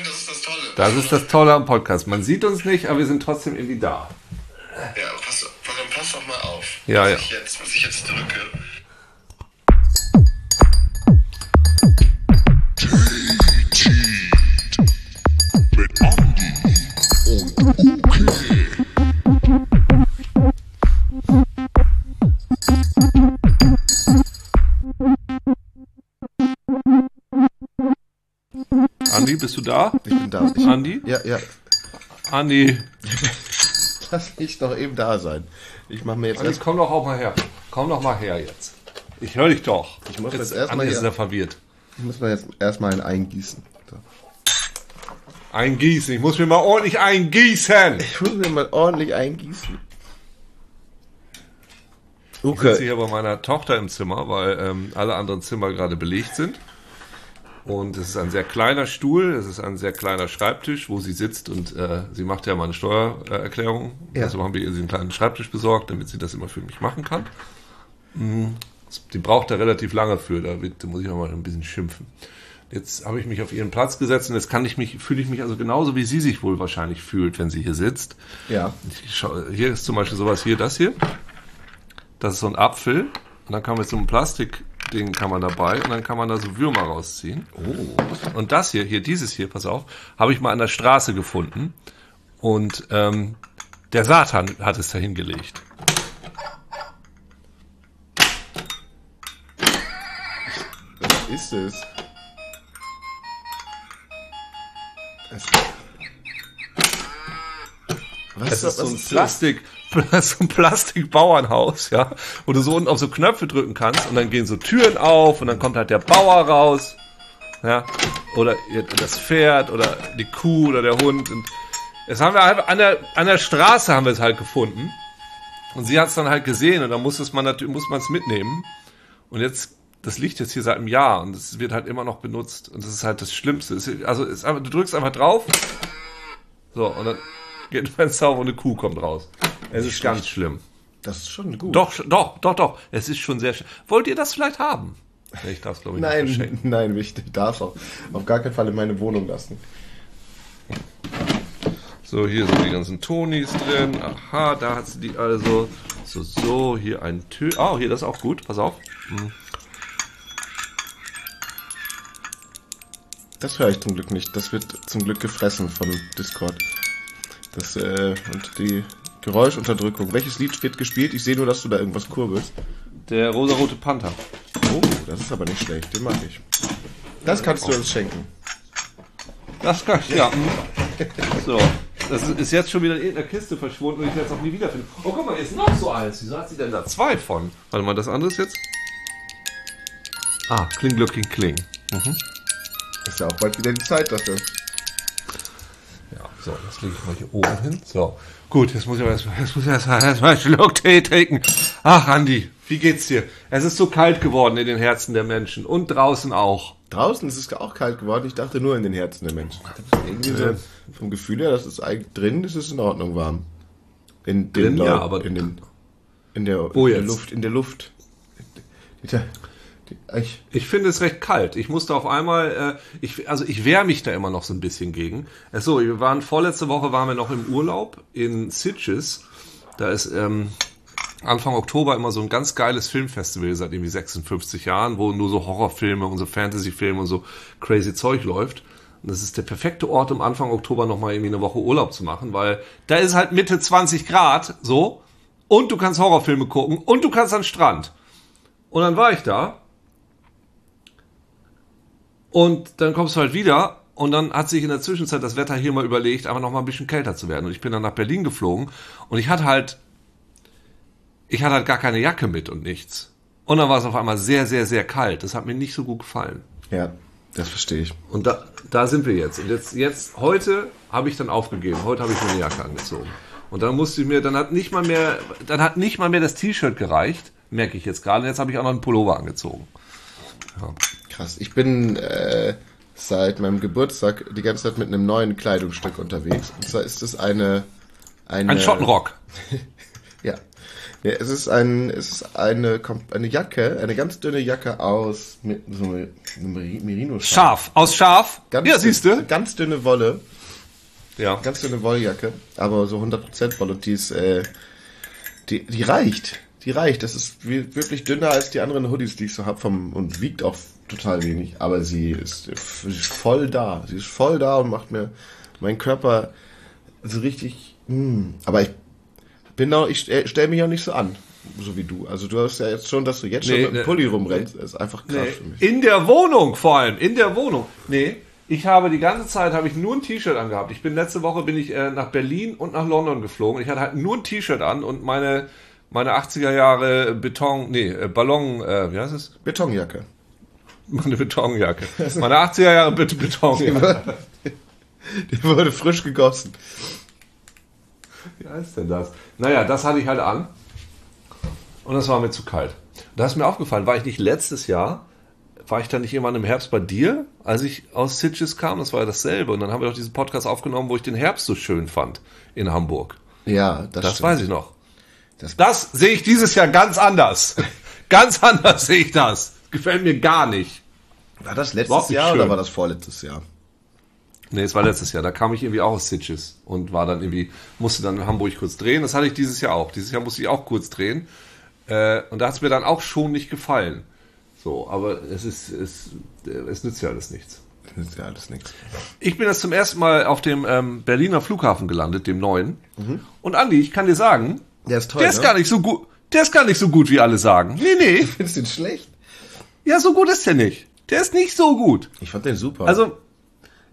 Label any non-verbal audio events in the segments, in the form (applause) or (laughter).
Nein, das ist das Tolle. Das ist das Tolle am Podcast. Man sieht uns nicht, aber wir sind trotzdem irgendwie da. Ja, pass, pass, pass doch mal auf. Ja, was ja. Ich jetzt, was ich jetzt drücke. Du da? Ich bin da. Ich, Andi? ja, ja. Andi. (laughs) Lass mich doch eben da sein. Ich mache mir jetzt Andi, erst. komm doch auch mal her. Komm doch mal her jetzt. Ich höre dich doch. Ich muss jetzt erst Andi mal ist hier- sehr verwirrt. Ich muss mir jetzt erstmal ein eingießen. So. Eingießen. Ich muss mir mal ordentlich eingießen. Ich muss mir mal ordentlich eingießen. Ich sitze Okay. hier bei meiner Tochter im Zimmer, weil ähm, alle anderen Zimmer gerade belegt sind. Und es ist ein sehr kleiner Stuhl, es ist ein sehr kleiner Schreibtisch, wo sie sitzt und äh, sie macht ja mal eine Steuererklärung. Ja. Also haben wir ihr einen kleinen Schreibtisch besorgt, damit sie das immer für mich machen kann. Mhm. Die braucht da relativ lange für, da, wird, da muss ich auch mal ein bisschen schimpfen. Jetzt habe ich mich auf ihren Platz gesetzt und jetzt kann ich mich, fühle ich mich also genauso, wie sie sich wohl wahrscheinlich fühlt, wenn sie hier sitzt. Ja. Ich schau, hier ist zum Beispiel sowas hier, das hier. Das ist so ein Apfel. Und dann kann man mit so einem Plastikding kann man dabei und dann kann man da so Würmer rausziehen. Oh. Und das hier, hier, dieses hier, pass auf, habe ich mal an der Straße gefunden. Und ähm, der Satan hat es da hingelegt. Was ist es? es was Das ist so was ein das? Plastik, (laughs) so ein Plastikbauernhaus, ja, wo du so unten auf so Knöpfe drücken kannst und dann gehen so Türen auf und dann kommt halt der Bauer raus, ja, oder das Pferd oder die Kuh oder der Hund und das haben wir einfach an der, an der Straße haben wir es halt gefunden und sie hat es dann halt gesehen und dann muss es man natürlich, muss man es mitnehmen und jetzt, das liegt jetzt hier seit einem Jahr und es wird halt immer noch benutzt und das ist halt das Schlimmste. Also einfach, du drückst einfach drauf so, und dann geht ein Fenster auf und eine Kuh kommt raus. Es ist ganz schlimm. Das ist schon gut. Doch, doch, doch, doch. Es ist schon sehr schlimm. Wollt ihr das vielleicht haben? Ich darf es, glaube ich, nicht Nein, verschenken. (laughs) nein, wichtig. Darf auch auf gar keinen Fall in meine Wohnung lassen. So, hier sind die ganzen Tonis drin. Aha, da hat sie die also. So, so, hier ein Tö. Oh, hier, das ist auch gut. Pass auf. Das höre ich zum Glück nicht. Das wird zum Glück gefressen von Discord. Das, äh, und die Geräuschunterdrückung. Welches Lied wird gespielt? Ich sehe nur, dass du da irgendwas kurbelst. Der rosarote Panther. Oh, das ist aber nicht schlecht. Den mag ich. Das kannst du uns schenken. Das kann ich, ja. So. Das ist- jetzt schon wieder in irgendeiner Kiste verschwunden und ich werde es auch nie wiederfinden. Oh, guck mal, hier ist noch so eins. Wieso hat sie denn da zwei von? Warte mal, das andere ist jetzt. Ah, Kling, Glöckchen, Kling. Ist ja auch bald wieder die Zeit dafür. Ja, so, das lege ich mal hier oben hin. So. Gut, jetzt muss ich erstmal, jetzt muss ich erstmal, (laughs) erstmal einen Schluck Tee trinken. Ach, Andi, wie geht's dir? Es ist so kalt geworden in den Herzen der Menschen und draußen auch. Draußen ist es auch kalt geworden. Ich dachte nur in den Herzen der Menschen. Irgendwie so vom Gefühl her, dass es eigentlich drin ist, ist es in Ordnung warm. In den Drin, ja, Leuten- aber- in den in der, in der? Luft, in der Luft. Die, ich, Ich finde es recht kalt. Ich musste auf einmal, äh, ich, also ich wehre mich da immer noch so ein bisschen gegen. Ach so, wir waren vorletzte Woche waren wir noch im Urlaub in Sitges. Da ist ähm, Anfang Oktober immer so ein ganz geiles Filmfestival seit irgendwie 56 Jahren, wo nur so Horrorfilme und so Fantasyfilme und so crazy Zeug läuft. Und das ist der perfekte Ort, um Anfang Oktober nochmal irgendwie eine Woche Urlaub zu machen, weil da ist halt Mitte 20 Grad, so. Und du kannst Horrorfilme gucken und du kannst an Strand. Und dann war ich da und dann kommst du halt wieder und dann hat sich in der Zwischenzeit das Wetter hier mal überlegt, einfach noch mal ein bisschen kälter zu werden. Und ich bin dann nach Berlin geflogen und ich hatte halt, ich hatte halt gar keine Jacke mit und nichts. Und dann war es auf einmal sehr, sehr, sehr kalt. Das hat mir nicht so gut gefallen. ja, das verstehe ich. Und da, da sind wir jetzt. Und jetzt, jetzt, heute habe ich dann aufgegeben. Heute habe ich mir eine Jacke angezogen. Und dann musste ich mir, dann hat nicht mal mehr, dann hat nicht mal mehr das T-Shirt gereicht, merke ich jetzt gerade. Und Jetzt habe ich auch noch einen Pullover angezogen. Krass. Ich bin äh, seit meinem Geburtstag die ganze Zeit mit einem neuen Kleidungsstück unterwegs. Und zwar ist es eine, eine Ein Schottenrock. (laughs) Ja. Ja, es ist ein, es ist eine, eine Jacke, eine ganz dünne Jacke aus so merino Schaf. Aus Schaf. Ganz ja, siehst du? Ganz dünne Wolle, Ja. ganz dünne Wolljacke, aber so 100% Wolle und die ist, äh, die, die reicht. Die reicht. Das ist wirklich dünner als die anderen Hoodies, die ich so hab vom, und wiegt auch total wenig, aber sie ist, voll da. Sie ist voll da und macht mir meinen Körper so richtig, mm. aber ich bin auch, ich stelle mich auch nicht so an, so wie du. Also du hast ja jetzt schon, dass du jetzt Nee, schon mit ne- dem Pulli rumrennst, ist einfach krass für mich. In der Wohnung vor allem, in der Wohnung. Nee, ich habe die ganze Zeit habe ich nur ein T-Shirt angehabt. Ich bin letzte Woche bin ich äh, nach Berlin und nach London geflogen. Ich hatte halt nur ein T-Shirt an und meine meine 80er Jahre Beton, nee, äh, Ballon, äh, wie heißt es? Betonjacke. Meine Betonjacke. Meine 80er Jahre Bet Betonjacke. Die wurde frisch gegossen. Wie heißt denn das? Naja, das hatte ich halt an. Und das war mir zu kalt. Da ist mir aufgefallen, war ich nicht letztes Jahr, war ich dann nicht irgendwann im Herbst bei dir, als ich aus Sitges kam? Das war ja dasselbe. Und dann haben wir doch diesen Podcast aufgenommen, wo ich den Herbst so schön fand in Hamburg. Ja, das, Das stimmt. weiß ich noch. Das- Das sehe ich dieses Jahr ganz anders. ganz anders sehe ich das. Gefällt mir gar nicht. War das letztes Jahr schön. oder war das vorletztes Jahr? Nee, es war letztes Jahr. Da kam ich irgendwie auch aus Sitges und war dann irgendwie, musste dann in Hamburg kurz drehen. Das hatte ich dieses Jahr auch. Dieses Jahr musste ich auch kurz drehen. Äh, und da hat es mir dann auch schon nicht gefallen. So, aber es ist, es, es nützt ja alles nichts. Das ist ja alles nichts. Ich bin jetzt zum ersten Mal auf dem ähm, Berliner Flughafen gelandet, dem neuen. Und Andi, ich kann dir sagen, Der ist toll, der ist ne? gar nicht so gut. Der ist gar nicht so gut, wie alle sagen. Nee, nee. (laughs) Findest du den schlecht? Ja, so gut ist der nicht. Der ist nicht so gut. Ich fand den super. Also,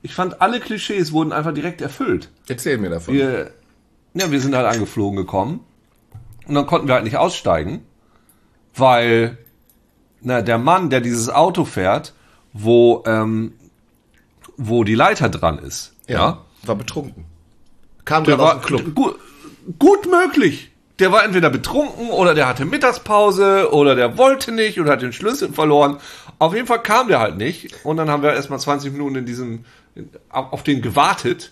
ich fand, alle Klischees wurden einfach direkt erfüllt. Erzähl mir davon. Wir, ja, wir sind halt angeflogen gekommen. Und dann konnten wir halt nicht aussteigen, weil na, der Mann, der dieses Auto fährt, wo, ähm, wo die Leiter dran ist, ja, War betrunken. Kam der gerade aus dem Club. Gut, gut möglich. Der war entweder betrunken oder der hatte Mittagspause oder der wollte nicht oder hat den Schlüssel verloren. Auf jeden Fall kam der halt nicht. Und dann haben wir erstmal 20 Minuten in diesem, auf den gewartet.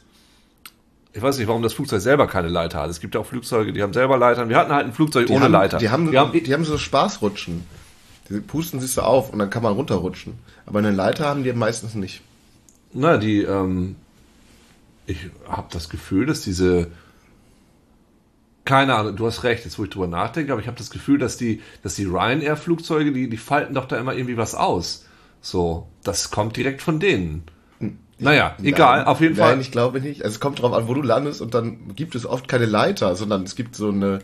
Ich weiß nicht, warum das Flugzeug selber keine Leiter hat. Es gibt ja auch Flugzeuge, die haben selber Leitern. Wir hatten halt ein Flugzeug ohne haben, Leiter. Die haben, wir haben die haben so Spaßrutschen. Die pusten sich so auf und dann kann man runterrutschen. Aber eine Leiter haben die meistens nicht. Na, die, ähm, ich habe das Gefühl, dass diese, keine Ahnung, du hast recht, jetzt wo ich drüber nachdenke, aber ich habe das Gefühl, dass die, dass die Ryanair-Flugzeuge, die, die falten doch da immer irgendwie was aus. So, das kommt direkt von denen. Naja, egal, Nein, auf jeden nein, Fall. ich glaube nicht. Also es kommt drauf an, wo du landest und dann gibt es oft keine Leiter, sondern es gibt so eine.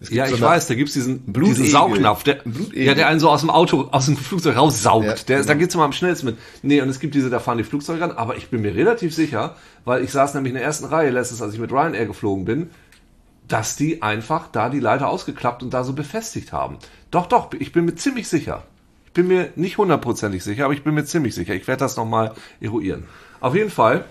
Es gibt Ja, so ich eine, weiß, da gibt's diesen, Blutegel. diesen Saugnapf, der, ja, der einen so aus dem Auto, aus dem Flugzeug raussaugt. Ja, der, genau. Da geht's immer am schnellsten mit. Nee, und es gibt diese, da fahren die Flugzeuge ran, aber ich bin mir relativ sicher, weil ich saß nämlich in der ersten Reihe letztens, als ich mit Ryanair geflogen bin, dass die einfach da die Leiter ausgeklappt und da so befestigt haben. Doch, doch, ich bin mir ziemlich sicher. Ich bin mir nicht hundertprozentig sicher, aber ich bin mir ziemlich sicher. Ich werde das nochmal eruieren. Auf jeden Fall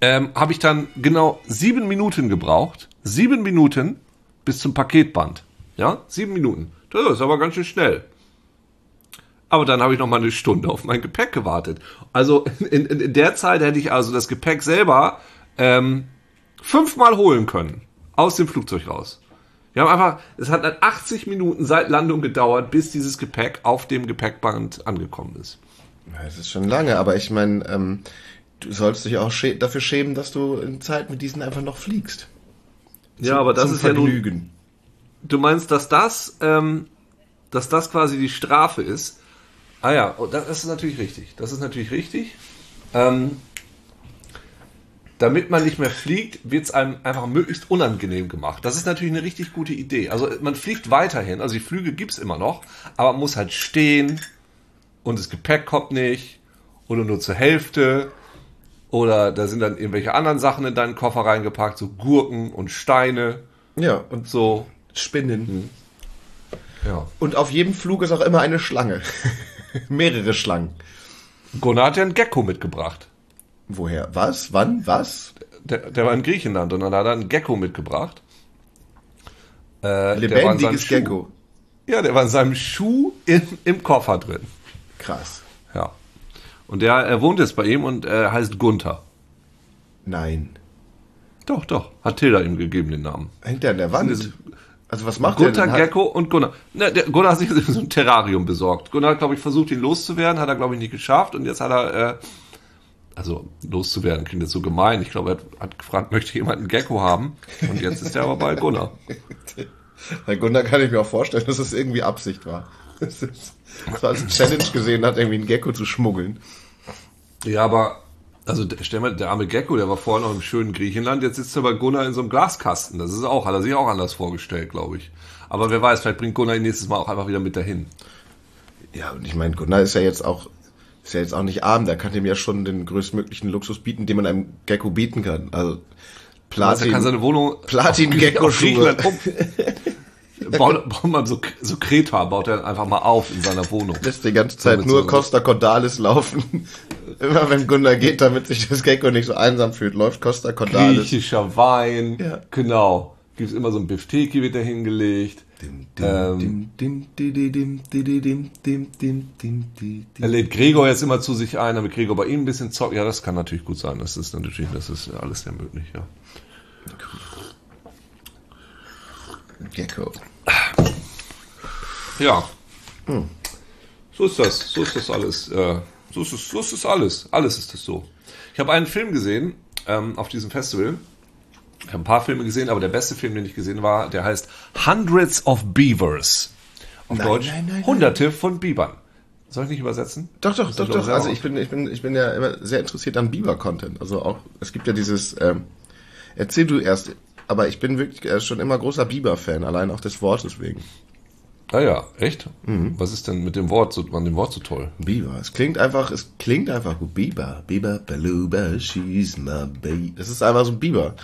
ähm, habe ich dann genau sieben Minuten gebraucht. Sieben Minuten bis zum Paketband. Ja, sieben Minuten. Das ist aber ganz schön schnell. Aber dann habe ich noch mal eine Stunde auf mein Gepäck gewartet. Also in, in, in der Zeit hätte ich also das Gepäck selber ähm, fünfmal holen können. Aus dem Flugzeug raus. Wir haben einfach, es hat dann 80 Minuten seit Landung gedauert, bis dieses Gepäck auf dem Gepäckband angekommen ist. Das ist schon lange, aber ich meine, ähm, du sollst dich auch schä dafür schämen, dass du in Zeit mit diesen einfach noch fliegst. Ja, aber das Zum ist ja nun, Vergnügen. Du meinst, dass das, ähm, dass das quasi die Strafe ist? Ah ja, oh, das ist natürlich richtig. Das ist natürlich richtig. Ähm, damit man nicht mehr fliegt, wird es einem einfach möglichst unangenehm gemacht. Das ist natürlich eine richtig gute Idee. Also man fliegt weiterhin, also die Flüge gibt's immer noch, aber man muss halt stehen und das Gepäck kommt nicht oder nur zur Hälfte oder da sind dann irgendwelche anderen Sachen in deinen Koffer reingepackt, so Gurken und Steine, Ja, und so. Spinnen. Ja. Und auf jedem Flug ist auch immer eine Schlange. (laughs) Mehrere Schlangen. Gunnar hat ja einen Gecko mitgebracht. Woher? Was? Wann? Was? Der, der war in Griechenland und dann hat er einen Gecko mitgebracht. Äh, der Lebendiges. Gecko. Ja, der war in seinem Schuh in, im Koffer drin. Krass. Ja. Und der er wohnt jetzt bei ihm und äh, heißt Gunther. Nein. Doch, doch. Hat Tilda ihm gegeben den Namen. Hängt der an der Wand? ist Also was macht der Gunther, denn? Hat- Gecko und Gunnar. Ne, der, Gunnar hat sich (laughs) so ein Terrarium besorgt. Gunnar hat, glaube ich, versucht, ihn loszuwerden, hat er, glaube ich, nicht geschafft. Und jetzt hat er, äh, also loszuwerden klingt jetzt so gemein. Ich glaube, er hat, gefragt, möchte jemand einen Gecko haben? Und jetzt ist er aber bei Gunnar. (laughs) Bei Gunnar kann ich mir auch vorstellen, dass es irgendwie Absicht war. (laughs) Das ist- das war als Challenge gesehen hat, irgendwie einen Gecko zu schmuggeln. Ja, aber, also der- stell mal, der arme Gecko, der war vorher noch im schönen Griechenland, jetzt sitzt er bei Gunnar in so einem Glaskasten. Das ist auch, hat er sich auch anders vorgestellt, glaube ich. Aber wer weiß, vielleicht bringt Gunnar ihn nächstes Mal auch einfach wieder mit dahin. Ja, und ich meine, Gunnar ist ja jetzt auch, ist ja jetzt auch nicht arm, der kann dem ja schon den größtmöglichen Luxus bieten, den man einem Gecko bieten kann. Also Also Platin, kann seine Wohnung Platin-Gecko-Schuhe. (laughs) auf Griechenland um. (laughs) baut, baut man so, so Kreta, baut er einfach mal auf in seiner Wohnung. lässt die ganze Zeit nur so- Costa Cordalis laufen. (laughs) Immer wenn Gunnar geht, damit sich das Gecko nicht so einsam fühlt, läuft Costa Cordalis. Griechischer Wein, Ja. genau. Gibt's immer so ein Bifteki wird da hingelegt. Er lädt Gregor jetzt immer zu sich ein, damit Gregor bei ihm ein bisschen zockt. Ja, das kann natürlich gut sein. Das ist natürlich, das ist alles sehr möglich, ja. Gecko. Ja. Hm. So ist das. So ist das alles. Äh, so ist, es, so ist das alles. Alles ist das so. Ich habe einen Film gesehen ähm, auf diesem Festival. Ich habe ein paar Filme gesehen, aber der beste Film, den ich gesehen war, der heißt Hundreds of Beavers. Auf Nein, Deutsch nein, nein. Hunderte von Bibern. Soll ich nicht übersetzen? Doch, doch, doch, doch. Also ich bin, ich bin, ich bin ja immer sehr interessiert an Biber-Content. Also auch, es gibt ja dieses, ähm, erzähl du erst, aber ich bin wirklich äh, schon immer großer Biber-Fan, allein auch des Wortes wegen. Ah ja, echt? Mhm. Was ist denn mit dem Wort so, an dem Wort so toll? Biber. Es klingt einfach, es klingt einfach gut. Biber, Biber, Beluba, she's my baby. Es ist einfach so ein Biber.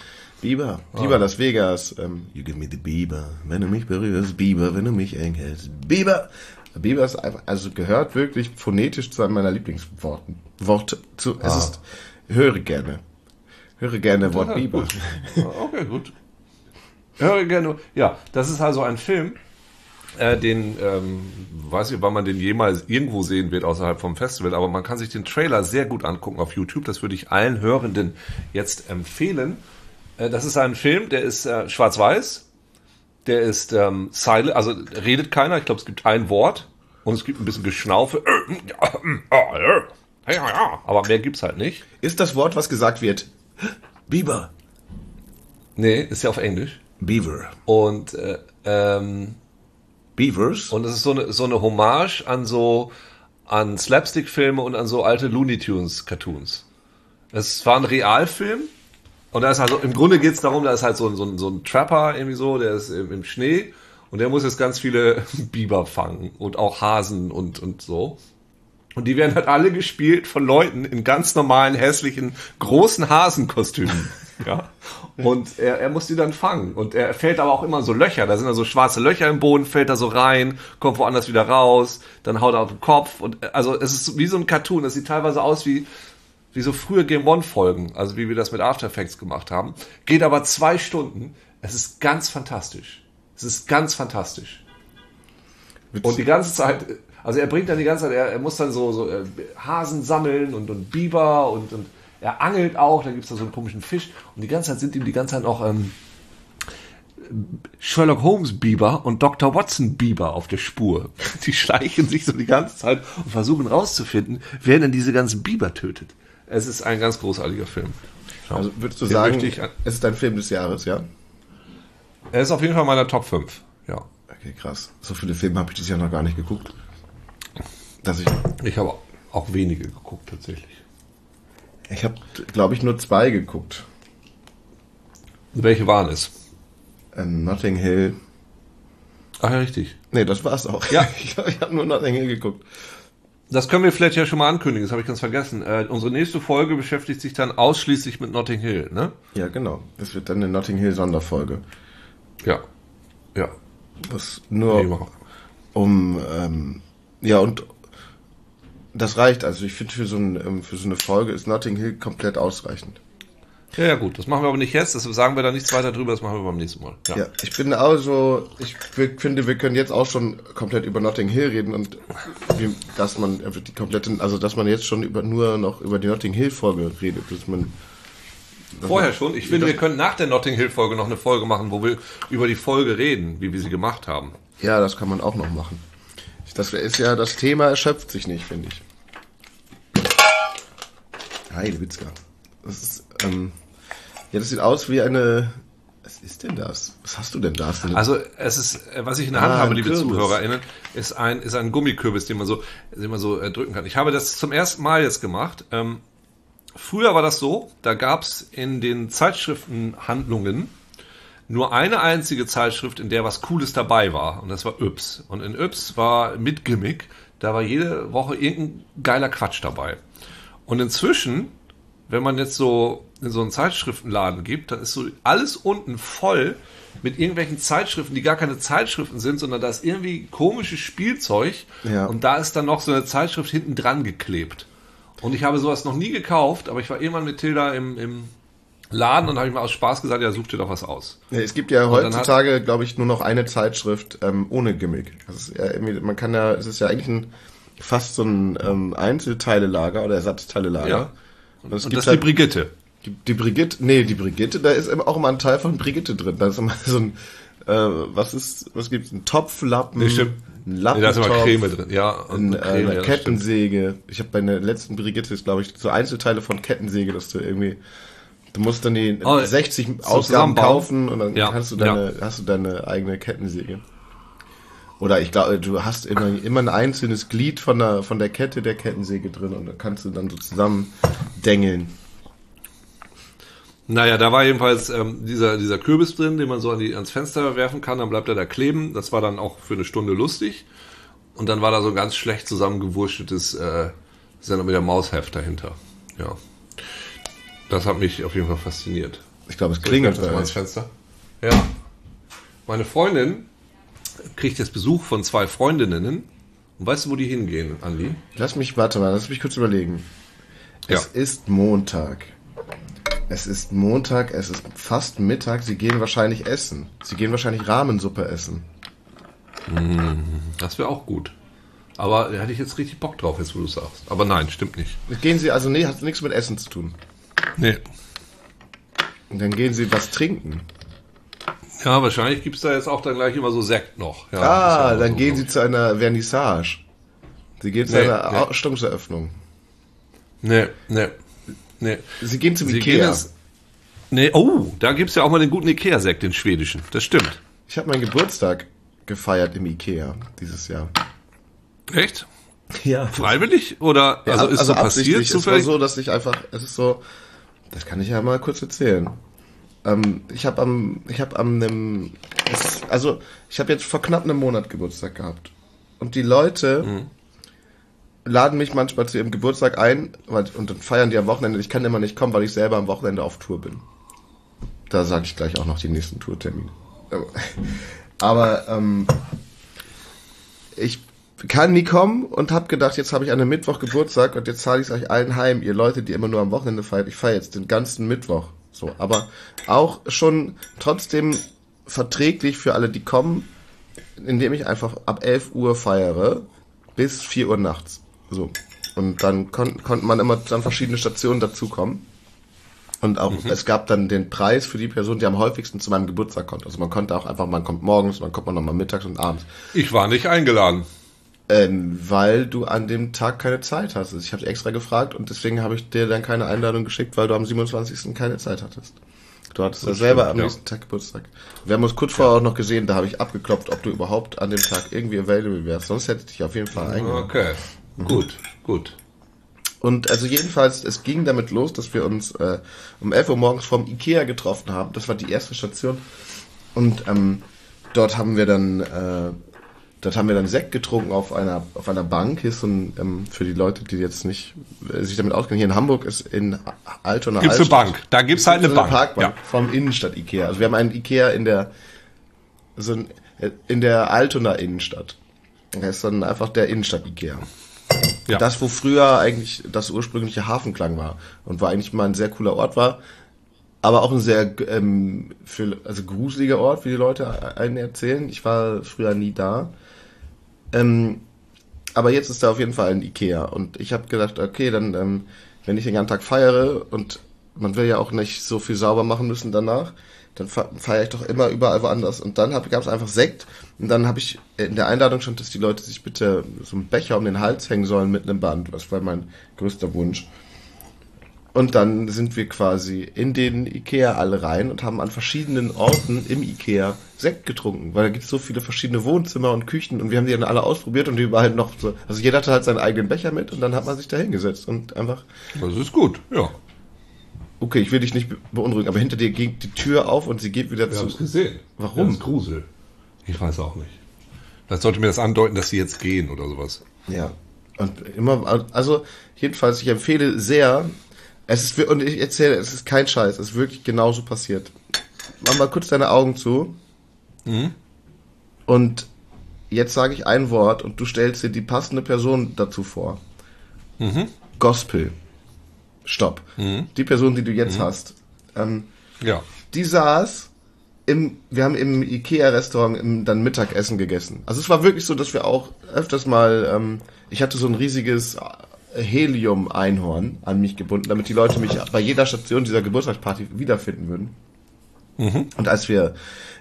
Biber, Biber Las Vegas. Ähm, you give me the Biber, wenn du mich berührst. Biber, wenn du mich eng hältst. Biber. Biber ist einfach, also gehört wirklich phonetisch zu einem meiner Lieblingsworten. Wort zu, es ist, höre gerne. Höre gerne Wort Biber. Gut. Okay, gut. Höre gerne. Ja, das ist also ein Film, äh, den, ähm, weiß ich, wann man den jemals irgendwo sehen wird außerhalb vom Festival, aber man kann sich den Trailer sehr gut angucken auf YouTube. Das würde ich allen Hörenden jetzt empfehlen. Äh, das ist ein Film, der ist äh, schwarz-weiß, der ist ähm, silent, also redet keiner. Ich glaube, es gibt ein Wort und es gibt ein bisschen Geschnaufe. Aber mehr gibt's halt nicht. Ist das Wort, was gesagt wird? Biber. Nee, ist ja auf Englisch. Beaver. Und äh, ähm, Beavers? Und es ist so eine, so eine Hommage an so an Slapstick-Filme und an so alte Looney Tunes-Cartoons. Es war ein Realfilm und da ist also im Grunde geht es darum, da ist halt so ein, so, ein, so ein Trapper irgendwie so, der ist im, im Schnee und der muss jetzt ganz viele (laughs) Biber fangen und auch Hasen und, und so. Und die werden halt alle gespielt von Leuten in ganz normalen, hässlichen, großen Hasenkostümen. (laughs) Ja. Und er, er muss die dann fangen. Und er fällt aber auch immer so Löcher. Da sind da so schwarze Löcher im Boden, fällt da so rein, kommt woanders wieder raus, dann haut er auf den Kopf. Und äh, also es ist wie so ein Cartoon. Es sieht teilweise aus wie, wie so frühe Game One-Folgen, also wie wir das mit After Effects gemacht haben. Geht aber zwei Stunden. Es ist ganz fantastisch. Es ist ganz fantastisch. Und die ganze Zeit, also er bringt dann die ganze Zeit, er, er muss dann so, so äh, Hasen sammeln und, und Biber und, und er angelt auch, da gibt's da so einen komischen Fisch und die ganze Zeit sind ihm die ganze Zeit auch ähm, Sherlock Holmes Biber und Dr. Watson Biber auf der Spur. (laughs) Die schleichen sich so die ganze Zeit und versuchen rauszufinden, wer denn diese ganzen Biber tötet. Es ist ein ganz großartiger Film. Also würdest du Den sagen, ich es ist ein Film des Jahres, ja? Er ist auf jeden Fall in meiner Top 5. Ja. Okay, krass. So viele Filme habe ich dieses Jahr noch gar nicht geguckt. Dass ich, Ich habe auch wenige geguckt tatsächlich. ich habe, glaube ich, nur zwei geguckt. Welche waren es? Ähm, Notting Hill. Ach ja, richtig. Nee, das war's auch. Ja. (laughs) ich, ich habe nur Notting Hill geguckt. Das können wir vielleicht ja schon mal ankündigen, das habe ich ganz vergessen. Äh, unsere nächste Folge beschäftigt sich dann ausschließlich mit Notting Hill, ne? Ja, genau. Das wird dann eine Notting Hill Sonderfolge. Ja. Ja. Nee, nur um, ähm, ja, und das reicht. Also ich finde, für, so ein, ähm, für so eine Folge ist Notting Hill komplett ausreichend. Ja, ja, gut. Das machen wir aber nicht jetzt, das sagen wir da nichts weiter drüber, das machen wir beim nächsten Mal. Ja. Ja, ich bin also, ich finde, wir können jetzt auch schon komplett über Notting Hill reden und wie, dass man einfach die komplette, also dass man jetzt schon über nur noch über die Notting Hill Folge redet, dass man Vorher schon. Ich finde, wir können nach der Notting Hill Folge noch eine Folge machen, wo wir über die Folge reden, wie wir sie gemacht haben. Ja, das kann man auch noch machen. Das ist ja, das Thema erschöpft sich nicht, finde ich. Heide Witzka. Das ist, ähm, ja, das sieht aus wie eine, was ist denn das? Was hast du denn da? Also es ist, äh, was ich in der Hand Ah, habe, liebe Kürbis. ZuhörerInnen, ist ein, ist ein Gummikürbis, den man so, den man so äh, drücken kann. Ich habe das zum ersten Mal jetzt gemacht. Ähm, früher war das so, da gab es in den Zeitschriftenhandlungen nur eine einzige Zeitschrift, in der was Cooles dabei war. Und das war Yps. Und in Yps war mit Gimmick, da war jede Woche irgendein geiler Quatsch dabei. Und inzwischen, wenn man jetzt so so einen Zeitschriftenladen gibt, dann ist so alles unten voll mit irgendwelchen Zeitschriften, die gar keine Zeitschriften sind, sondern da ist irgendwie komisches Spielzeug Ja. und da ist dann noch so eine Zeitschrift hinten dran geklebt. Und ich habe sowas noch nie gekauft, aber ich war irgendwann mit Tilda im, im Laden und habe ich mal aus Spaß gesagt, ja, such dir doch was aus. Ja, es gibt ja heutzutage, glaube ich, nur noch eine Zeitschrift ähm, ohne Gimmick. Das ist ja irgendwie, man kann ja, es ist ja eigentlich ein, fast so ein ähm, Einzelteilelager oder Ersatzteilelager. Ja. Und es Und gibt das ist die halt, Brigitte. Die, die Brigitte, nee, die Brigitte, da ist immer auch immer ein Teil von Brigitte drin. Da ist immer (laughs) so ein, äh, was ist, was gibt's? Ein Topflappen, Nee, stimmt. ein Nee, da ist immer Creme drin. Ja, und ein, eine äh, Creme, eine ja. Kettensäge. Ich habe bei der letzten Brigitte ist, glaube ich, so Einzelteile von Kettensäge, dass du irgendwie Du musst dann die Oh, 60 so Ausgaben kaufen und dann Ja, hast du deine, hast du deine eigene Kettensäge. Oder ich glaube, du hast immer, immer ein einzelnes Glied von der, von der Kette der Kettensäge drin und da kannst du dann so zusammen dengeln. Naja, da war jedenfalls ähm, dieser, dieser Kürbis drin, den man so an die, ans Fenster werfen kann, dann bleibt er da kleben. Das war dann auch für eine Stunde lustig. Und dann war da so ein ganz schlecht zusammengewurschtetes äh, Sendung mit der Mausheft dahinter. Ja. Das hat mich auf jeden Fall fasziniert. Ich glaube, es klingelt das mal ans. Fenster. Ja. Meine Freundin kriegt jetzt Besuch von zwei Freundinnen. Und weißt du, wo die hingehen, Andi? Lass mich, warte mal, lass mich kurz überlegen. Ja. Es ist Montag. Es ist Montag, es ist fast Mittag. Sie gehen wahrscheinlich essen. Sie gehen wahrscheinlich Rahmensuppe essen. Das wäre auch gut. Aber da hätte ich jetzt richtig Bock drauf, jetzt wo du sagst. Aber nein, stimmt nicht. Gehen Sie, also nee, hat nichts mit Essen zu tun. Nee. Und dann gehen Sie was trinken. Ja, wahrscheinlich gibt's da jetzt auch dann gleich immer so Sekt noch. Ja, Ah, ja dann so, gehen Sie zu einer Vernissage. Sie gehen zu Nee, einer nee. Ausstellungseröffnung. ich. Nee, nee, nee. Sie gehen zum Sie gehen Ikea. jetzt, nee, oh, da gibt's ja auch mal den guten Ikea-Sekt, den schwedischen. Das stimmt. Ich habe meinen Geburtstag gefeiert im Ikea dieses Jahr. Echt? Ja. Freiwillig? Oder also ist so passiert. Es war zufällig? so, dass ich einfach, es ist so, das kann ich ja mal kurz erzählen. Ähm, ich habe am, ich habe am nem, es, also ich habe jetzt vor knapp einem Monat Geburtstag gehabt und die Leute Mhm. Laden mich manchmal zu ihrem Geburtstag ein weil, und dann feiern die am Wochenende. Ich kann immer nicht kommen, weil ich selber am Wochenende auf Tour bin. Da sage ich gleich auch noch die nächsten Tourtermine. Aber (laughs) ähm, ich kann nie kommen und habe gedacht, jetzt habe ich an einem Mittwoch Geburtstag und jetzt zahle ich es euch allen heim, ihr Leute, die immer nur am Wochenende feiert. Ich feiere jetzt den ganzen Mittwoch. So, aber auch schon trotzdem verträglich für alle, die kommen, indem ich einfach ab 11 Uhr feiere bis 4 Uhr nachts. So. Und dann kon konnte man immer an verschiedene Stationen dazukommen. Und auch, es gab dann den Preis für die Person, die am häufigsten zu meinem Geburtstag kommt. Also man konnte auch einfach, man kommt morgens, man kommt man nochmal mittags und abends. Ich war nicht eingeladen. Ähm, weil du an dem Tag keine Zeit hast. Ich habe extra gefragt und deswegen habe ich dir dann keine Einladung geschickt, weil du am 27. keine Zeit hattest. Du hattest ja selber stimmt, am ja. nächsten Tag Geburtstag. Wir haben uns kurz vorher auch noch gesehen, da habe ich abgeklopft, ob du überhaupt an dem Tag irgendwie available wärst. Sonst hätte ich dich auf jeden Fall eingeladen. Okay. Gut, gut. Und also jedenfalls, es ging damit los, dass wir uns äh, um 11 Uhr morgens vom Ikea getroffen haben. Das war die erste Station. Und ähm, dort haben wir dann äh, dort haben wir dann Sekt getrunken auf einer auf einer Bank. Hier ist so ein, ähm, für die Leute, die jetzt nicht äh, sich damit auskennen, hier in Hamburg ist in Altona Gibt's eine Bank. Da gibt's halt eine so Bank. Parkbank Ja. vom Innenstadt Ikea. Also wir haben einen Ikea in der so ein, äh, in der Altona Innenstadt. Das ist dann einfach der Innenstadt Ikea. Ja. Das, wo früher eigentlich das ursprüngliche Hafenklang war und war eigentlich mal ein sehr cooler Ort war, aber auch ein sehr ähm, für, also gruseliger Ort, wie die Leute einen erzählen. Ich war früher nie da. Ähm, aber jetzt ist da auf jeden Fall ein Ikea und ich habe gedacht, okay, dann ähm, wenn ich den ganzen Tag feiere und man will ja auch nicht so viel sauber machen müssen danach. Dann feiere ich doch immer überall woanders. Und dann gab es einfach Sekt. Und dann habe ich in der Einladung schon, dass die Leute sich bitte so einen Becher um den Hals hängen sollen mit einem Band. Das war mein größter Wunsch. Und dann sind wir quasi in den Ikea alle rein und haben an verschiedenen Orten im Ikea Sekt getrunken, weil da gibt es so viele verschiedene Wohnzimmer und Küchen und wir haben die dann alle ausprobiert und die überall noch so, also jeder hatte halt seinen eigenen Becher mit und dann hat man sich da hingesetzt und einfach. Das ist gut, ja. Okay, ich will dich nicht beunruhigen, aber hinter dir ging die Tür auf und sie geht wieder Wir zu. haben es gesehen. Warum? Das ist Grusel. Ich weiß auch nicht. Vielleicht sollte mir das andeuten, dass sie jetzt gehen oder sowas. Ja. Und immer, also jedenfalls, ich empfehle sehr, es ist, und ich erzähle, es ist kein Scheiß, es ist wirklich genauso passiert. Mach mal kurz deine Augen zu. Und jetzt sage ich ein Wort und du stellst dir die passende Person dazu vor. Gospel. Stopp. Die Person, die du jetzt hast. Ähm, Ja. die saß im, wir haben im Ikea-Restaurant dann Mittagessen gegessen. Also es war wirklich so, dass wir auch öfters mal, ähm, ich hatte so ein riesiges Helium-Einhorn an mich gebunden, damit die Leute mich bei jeder Station dieser Geburtstagsparty wiederfinden würden. Und als wir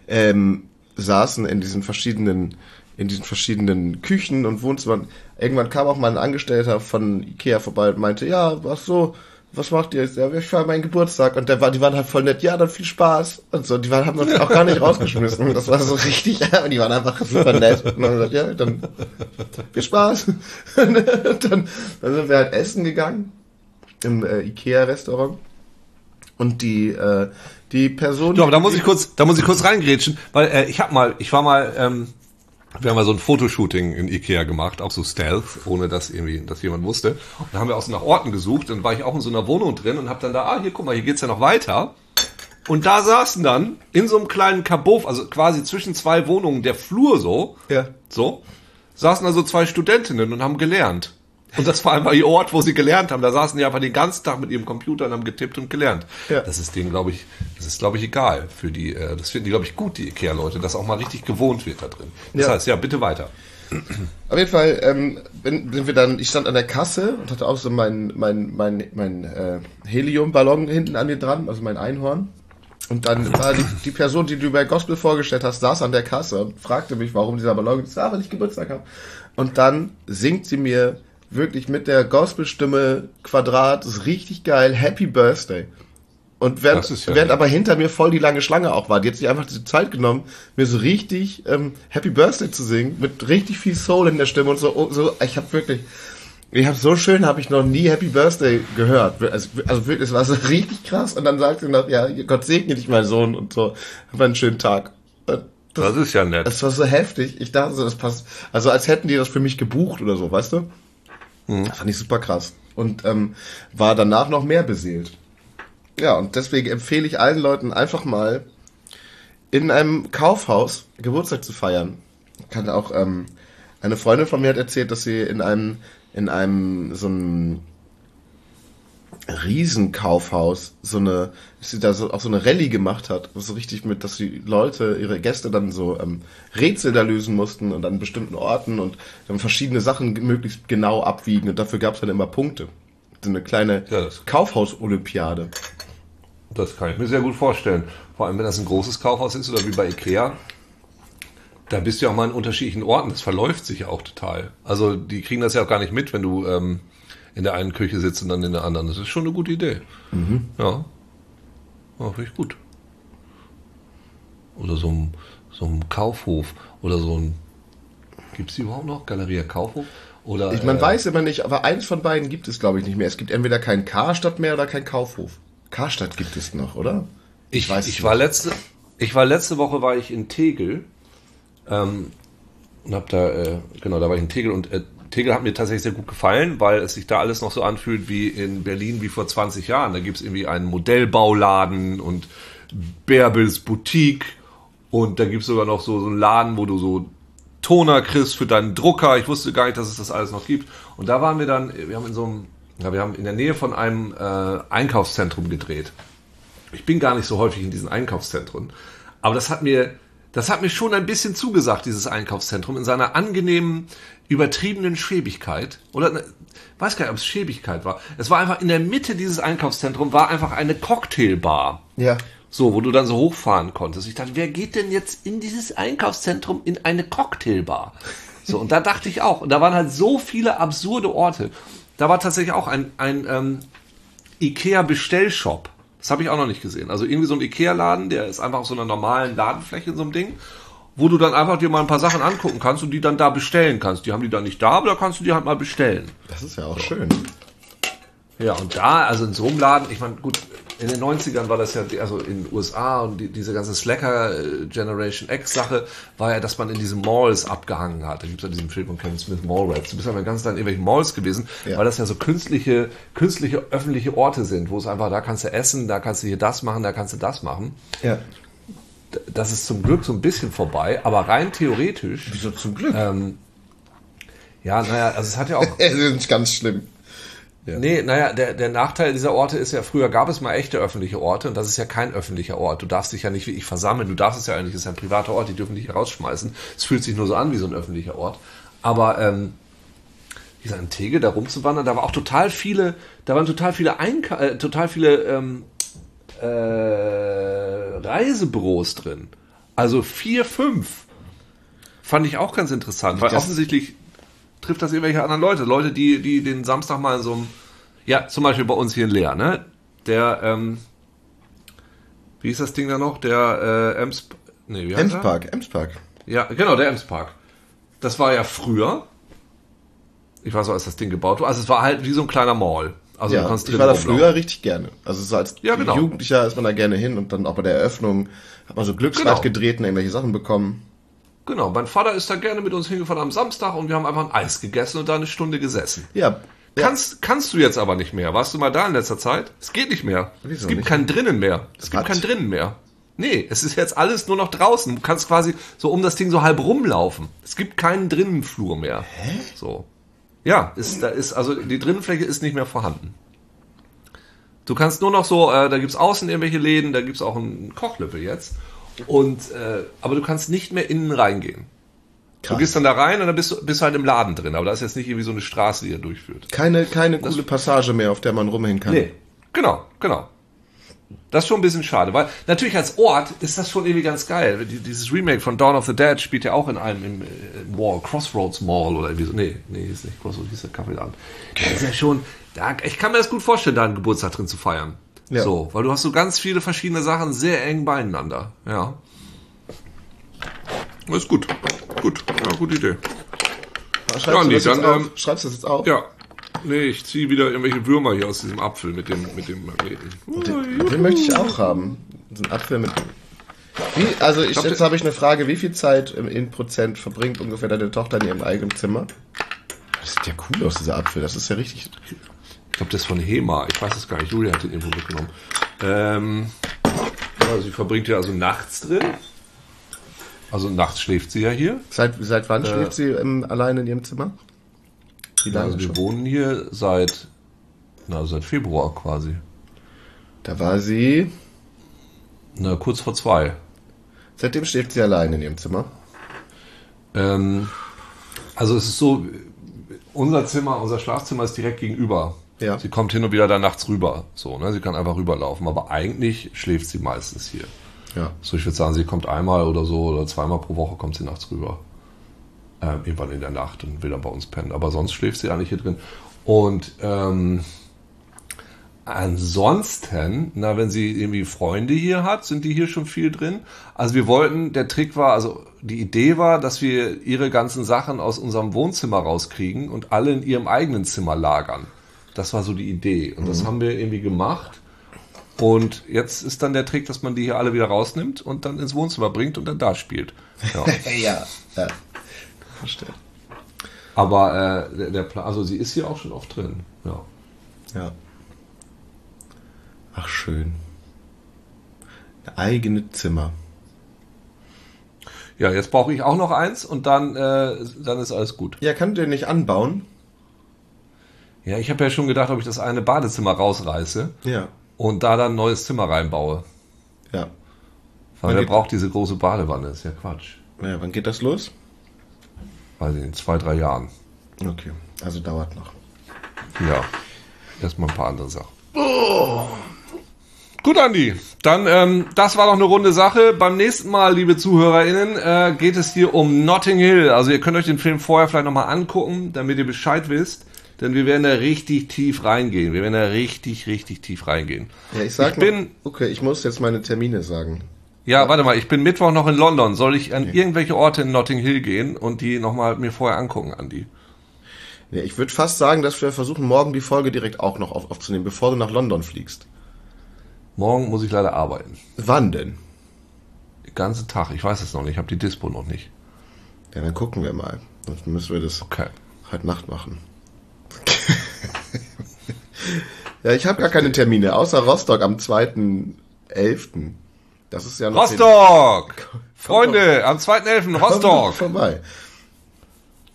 ähm, saßen in diesen verschiedenen, in diesen verschiedenen Küchen und Wohnzimmern, irgendwann kam auch mal ein Angestellter von Ikea vorbei und meinte, ja, was so, was macht ihr? Ja, ich feiere meinen Geburtstag. Und der war, die waren halt voll nett, ja, dann viel Spaß. Und so, die waren, haben uns auch gar nicht rausgeschmissen. Das war so richtig, (laughs) und die waren einfach super nett. Und dann gesagt, ja, dann viel Spaß. (laughs) Und dann, dann sind wir halt essen gegangen im äh, Ikea-Restaurant. Und die, äh, die Person. Du, aber da muss ich kurz, da muss ich kurz reingrätschen, weil äh, ich hab mal, ich war mal, ähm, wir haben mal so ein Fotoshooting in Ikea gemacht, auch so Stealth, ohne dass irgendwie, dass jemand wusste. Und da haben wir auch so nach Orten gesucht, dann war ich auch in so einer Wohnung drin und hab dann da, ah, hier, guck mal, hier geht's ja noch weiter. Und da saßen dann in so einem kleinen Kabuff, also quasi zwischen zwei Wohnungen, der Flur so, Ja. so, saßen da so zwei Studentinnen und haben gelernt. Und das war einfach ihr Ort, wo sie gelernt haben. Da saßen die einfach den ganzen Tag mit ihrem Computer und haben getippt und gelernt. Ja. Das ist denen, glaube ich, das ist, glaube ich, egal für die, äh, das finden die, glaube ich, gut, die Ikea-Leute, dass auch mal richtig gewohnt wird da drin. Das Ja. heißt, ja, bitte weiter. Auf jeden Fall ähm, bin, sind wir dann, ich stand an der Kasse und hatte auch so mein, mein, mein, mein äh, Heliumballon hinten an mir dran, also mein Einhorn. Und dann war die, die Person, die du bei Gospel vorgestellt hast, saß an der Kasse und fragte mich, warum dieser Ballon ist. Ah, weil ich Geburtstag habe. Und dann singt sie mir wirklich mit der Gospelstimme Quadrat, ist richtig geil, Happy Birthday. Und während, ja während aber hinter mir voll die lange Schlange auch war, die hat sich einfach die Zeit genommen, mir so richtig ähm, Happy Birthday zu singen, mit richtig viel Soul in der Stimme und so. oh, so ich habe wirklich, ich habe so schön, habe ich noch nie Happy Birthday gehört. Also, also wirklich, es war so (laughs) richtig krass. Und dann sagt sie noch, ja, Gott segne dich, mein Sohn, und so. Hab einen schönen Tag. Und Das, Das ist ja nett. das war so heftig. Ich dachte so, das passt. Also als hätten die das für mich gebucht oder so, weißt du? Das fand ich super krass. Und ähm, war danach noch mehr beseelt. Ja, und deswegen empfehle ich allen Leuten einfach mal in einem Kaufhaus Geburtstag zu feiern. Kann auch ähm, eine Freundin von mir hat erzählt, dass sie in einem in einem so einem Riesenkaufhaus so eine, dass sie da so, auch so eine Rallye gemacht hat, so richtig mit, dass die Leute, ihre Gäste dann so ähm, Rätsel da lösen mussten und an bestimmten Orten und dann verschiedene Sachen möglichst genau abwiegen und dafür gab es dann immer Punkte. So eine kleine Ja, Kaufhaus-Olympiade. Das kann ich mir sehr gut vorstellen. Vor allem, wenn das ein großes Kaufhaus ist oder wie bei Ikea. Da bist du ja auch mal in unterschiedlichen Orten. Das verläuft sich ja auch total. Also die kriegen das ja auch gar nicht mit, wenn du ähm, in der einen Küche sitzt und dann in der anderen. Das ist schon eine gute Idee. Ja. Ja, finde ich gut. Oder so ein, so ein Kaufhof. Oder so ein... Gibt es die überhaupt noch? Galeria Kaufhof? Oder, Ich, man äh, weiß immer nicht, aber eins von beiden gibt es, glaube ich, nicht mehr. Es gibt entweder kein Karstadt mehr oder kein Kaufhof. Karstadt gibt es noch, oder? Ich, weiß ich es war nicht. letzte, ich war letzte Woche war ich in Tegel ähm, und hab da äh, genau da war ich in Tegel und äh, Tegel hat mir tatsächlich sehr gut gefallen, weil es sich da alles noch so anfühlt wie in Berlin wie vor 20 Jahren. Da gibt's irgendwie einen Modellbauladen und Bärbels Boutique und da gibt's sogar noch so, so einen Laden, wo du so Toner kriegst für deinen Drucker. Ich wusste gar nicht, dass es das alles noch gibt. Und da waren wir dann, wir haben in so einem, ja, wir haben in der Nähe von einem äh, Einkaufszentrum gedreht. Ich bin gar nicht so häufig in diesen Einkaufszentren. Aber das hat mir, Das hat mir schon ein bisschen zugesagt, dieses Einkaufszentrum, in seiner angenehmen, übertriebenen Schäbigkeit. Oder, ne, weiß gar nicht, ob es Schäbigkeit war. Es war einfach in der Mitte dieses Einkaufszentrums war einfach eine Cocktailbar. Ja. So, wo du dann so hochfahren konntest. Ich dachte, wer geht denn jetzt in dieses Einkaufszentrum in eine Cocktailbar? So, und da dachte ich auch. Und da waren halt so viele absurde Orte. Da war tatsächlich auch ein, ein ähm, Ikea-Bestellshop. Das habe ich auch noch nicht gesehen. Also irgendwie so ein Ikea-Laden, der ist einfach auf so einer normalen Ladenfläche in so einem Ding, wo du dann einfach dir mal ein paar Sachen angucken kannst und die dann da bestellen kannst. Die haben die dann nicht da, aber da kannst du die halt mal bestellen. Das ist ja auch schön. Ja, und da, also in so einem Laden, ich meine, gut, in den 90ern war das ja, also in den USA und die, diese ganze Slacker äh, Generation X Sache war ja, dass man in diesen Malls abgehangen hat. Da gibt es ja diesen Film von Kevin Smith, Mallrats. Du bist ja mal ganz in irgendwelchen Malls gewesen, Ja. weil das ja so künstliche, künstliche öffentliche Orte sind, wo es einfach, da kannst du essen, da kannst du hier das machen, da kannst du das machen. Ja. Das ist zum Glück so ein bisschen vorbei, aber rein theoretisch, Wieso zum Glück? ähm, ja, naja, also es hat ja auch (laughs) Es ist ganz schlimm. Nee, naja, der, der Nachteil dieser Orte ist ja, früher gab es mal echte öffentliche Orte und das ist ja kein öffentlicher Ort. Du darfst dich ja nicht wie ich versammeln, du darfst es ja eigentlich, es ist ja ein privater Ort, die dürfen dich rausschmeißen. Es fühlt sich nur so an wie so ein öffentlicher Ort. Aber ähm, dieser in Tegel da rumzuwandern, da war auch total viele, da waren total viele Einka äh, total viele ähm, äh, Reisebüros drin. Also vier, fünf. Fand ich auch ganz interessant, weil Das- offensichtlich trifft das irgendwelche anderen Leute. Leute, die, die den Samstag mal in so einem, ja, zum Beispiel bei uns hier in Leer, ne? Der, ähm, wie ist das Ding da noch? Der äh, Ems, nee, wie heißt er? Emspark, Emspark. Ja, genau, der Emspark. Das war ja früher. Ich weiß auch, als das Ding gebaut wurde. Also es war halt wie so ein kleiner Mall. Also du Ja, kannst ich war da rumlaufen. früher richtig gerne. Also so als Ja, genau. Jugendlicher ist man da gerne hin und dann auch bei der Eröffnung hat man so Glücksrad Genau. gedreht und irgendwelche Sachen bekommen. Genau, mein Vater ist da gerne mit uns hingefahren am Samstag und wir haben einfach ein Eis gegessen und da eine Stunde gesessen. Ja. ja. Kannst, kannst du jetzt aber nicht mehr. Warst du mal da in letzter Zeit? Es geht nicht mehr. Wieso es gibt nicht? kein drinnen mehr. Es gibt Was? kein drinnen mehr. Nee, es ist jetzt alles nur noch draußen. Du kannst quasi so um das Ding so halb rumlaufen. Es gibt keinen Drinnenflur mehr. Hä? So. Ja, ist, da ist, also die Drinnenfläche ist nicht mehr vorhanden. Du kannst nur noch so, äh, da gibt's außen irgendwelche Läden, da gibt's auch einen Kochlöffel jetzt. Und, äh, aber du kannst nicht mehr innen reingehen. Du Krass. gehst dann da rein und dann bist du, bist du halt im Laden drin. Aber da ist jetzt nicht irgendwie so eine Straße, die er durchführt. Keine, keine coole Passage mehr, auf der man rumhängen kann. Nee, genau, genau. Das ist schon ein bisschen schade, weil natürlich als Ort ist das schon irgendwie ganz geil. Die- Dieses Remake von Dawn of the Dead spielt ja auch in einem im, äh, im Mall, Crossroads Mall oder irgendwie so. Nee, nee, ist nicht Crossroads, hieß der Kaffeeladen. Das ist ja schon, da, ich kann mir das gut vorstellen, da einen Geburtstag drin zu feiern. Ja. So, weil du hast so ganz viele verschiedene Sachen sehr eng beieinander. Ja. Das ist gut. Gut, ja, gute Idee. Schreibst, Ja, du nee, das jetzt dann, auf? ähm, Schreibst du das jetzt auf? Ja. Nee, ich ziehe wieder irgendwelche Würmer hier aus diesem Apfel mit dem, mit dem Magneten. Den, den möchte ich auch haben. So ein Apfel mit. Wie, also ich, glaub, jetzt habe ich eine Frage, wie viel Zeit im in Prozent verbringt ungefähr deine Tochter in ihrem eigenen Zimmer? Das sieht ja cool aus, dieser Apfel. Das ist ja richtig. Ich glaube, das ist von Hema. Ich weiß es gar nicht. Julia hat den irgendwo mitgenommen. Ähm, ja, sie verbringt ja also nachts drin. Also nachts schläft sie ja hier. Seit, seit wann schläft sie ähm, alleine in ihrem Zimmer? Wie lange Also wir wohnen hier seit, na, seit Februar quasi. Da war sie. Na, kurz vor zwei. Seitdem schläft sie alleine in ihrem Zimmer. Ähm, also es ist so, unser Zimmer, unser Schlafzimmer ist direkt gegenüber. Ja. Sie kommt hin und wieder da nachts rüber. So, ne? Sie kann einfach rüberlaufen. Aber eigentlich schläft sie meistens hier. Ja. So, ich würde sagen, sie kommt einmal oder so oder zweimal pro Woche kommt sie nachts rüber. Ähm, irgendwann in der Nacht und will dann bei uns pennen. Aber sonst schläft sie eigentlich hier drin. Und ähm, ansonsten, na, wenn sie irgendwie Freunde hier hat, sind die hier schon viel drin. Also wir wollten, der Trick war, also die Idee war, dass wir ihre ganzen Sachen aus unserem Wohnzimmer rauskriegen und alle in ihrem eigenen Zimmer lagern. Das war so die Idee. Und das haben wir irgendwie gemacht. Und jetzt ist dann der Trick, dass man die hier alle wieder rausnimmt und dann ins Wohnzimmer bringt und dann da spielt. Ja. (laughs) ja. ja. Verstehe. Aber äh, der, der Plan, also sie ist hier auch schon oft drin. Ja. Ja. Ach, schön. Ein eigene Zimmer. Ja, jetzt brauche ich auch noch eins und dann, äh, dann ist alles gut. Ja, kann der nicht anbauen? Ja, ich habe ja schon gedacht, ob ich das eine Badezimmer rausreiße Ja. und da dann ein neues Zimmer reinbaue. Ja. Der geht- braucht diese große Badewanne, ist ja Quatsch. Ja, wann geht das los? Weiß ich, in zwei, drei Jahren. Okay, also dauert noch. Ja. Erstmal ein paar andere Sachen. Gut, Andi. Dann, ähm, das war doch eine runde Sache. Beim nächsten Mal, liebe ZuhörerInnen, äh, geht es hier um Notting Hill. Also ihr könnt euch den Film vorher vielleicht nochmal angucken, damit ihr Bescheid wisst. Denn wir werden da richtig tief reingehen. Wir werden da richtig, richtig tief reingehen. Ja, ich sag Ich bin- noch, okay, ich muss jetzt meine Termine sagen. Ja, warte mal, ich bin Mittwoch noch in London. Soll ich an irgendwelche Orte in Notting Hill gehen und die nochmal mir vorher angucken, Andi? Ja, ich würde fast sagen, dass wir versuchen, morgen die Folge direkt auch noch auf, aufzunehmen, bevor du nach London fliegst. Morgen muss ich leider arbeiten. Wann denn? Den ganzen Tag. Ich weiß es noch nicht. Ich habe die Dispo noch nicht. Ja, dann gucken wir mal. Dann müssen wir das Okay. heute Nacht machen. (laughs) ja, ich habe gar keine Termine, außer Rostock am 2.11. Das ist ja noch... Rostock! Freunde, am 2.11. Komm doch Rostock. vorbei.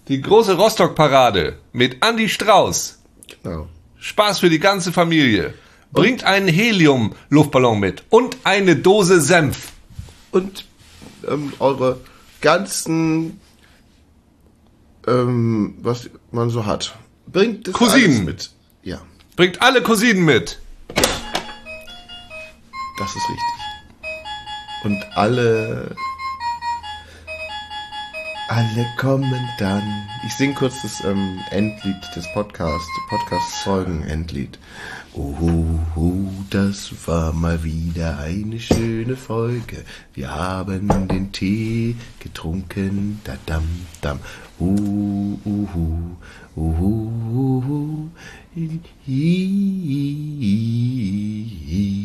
Die große Rostock-Parade mit Andy Strauß. Genau. Spaß für die ganze Familie. Bringt einen Helium-Luftballon mit und eine Dose Senf. Und ähm, eure ganzen, ähm, was man so hat. Bringt das Cousinen. mit. Ja, Bringt alle Cousinen mit. das ist richtig. Und alle, alle kommen dann. Ich sing kurz das ähm, Endlied des Podcasts, Podcast-Folgen-Endlied. Uhu, das war mal wieder eine schöne Folge. Wir haben den Tee getrunken, da dam dam. Uh, uhu, uhu, uhu, hi, hi, hi.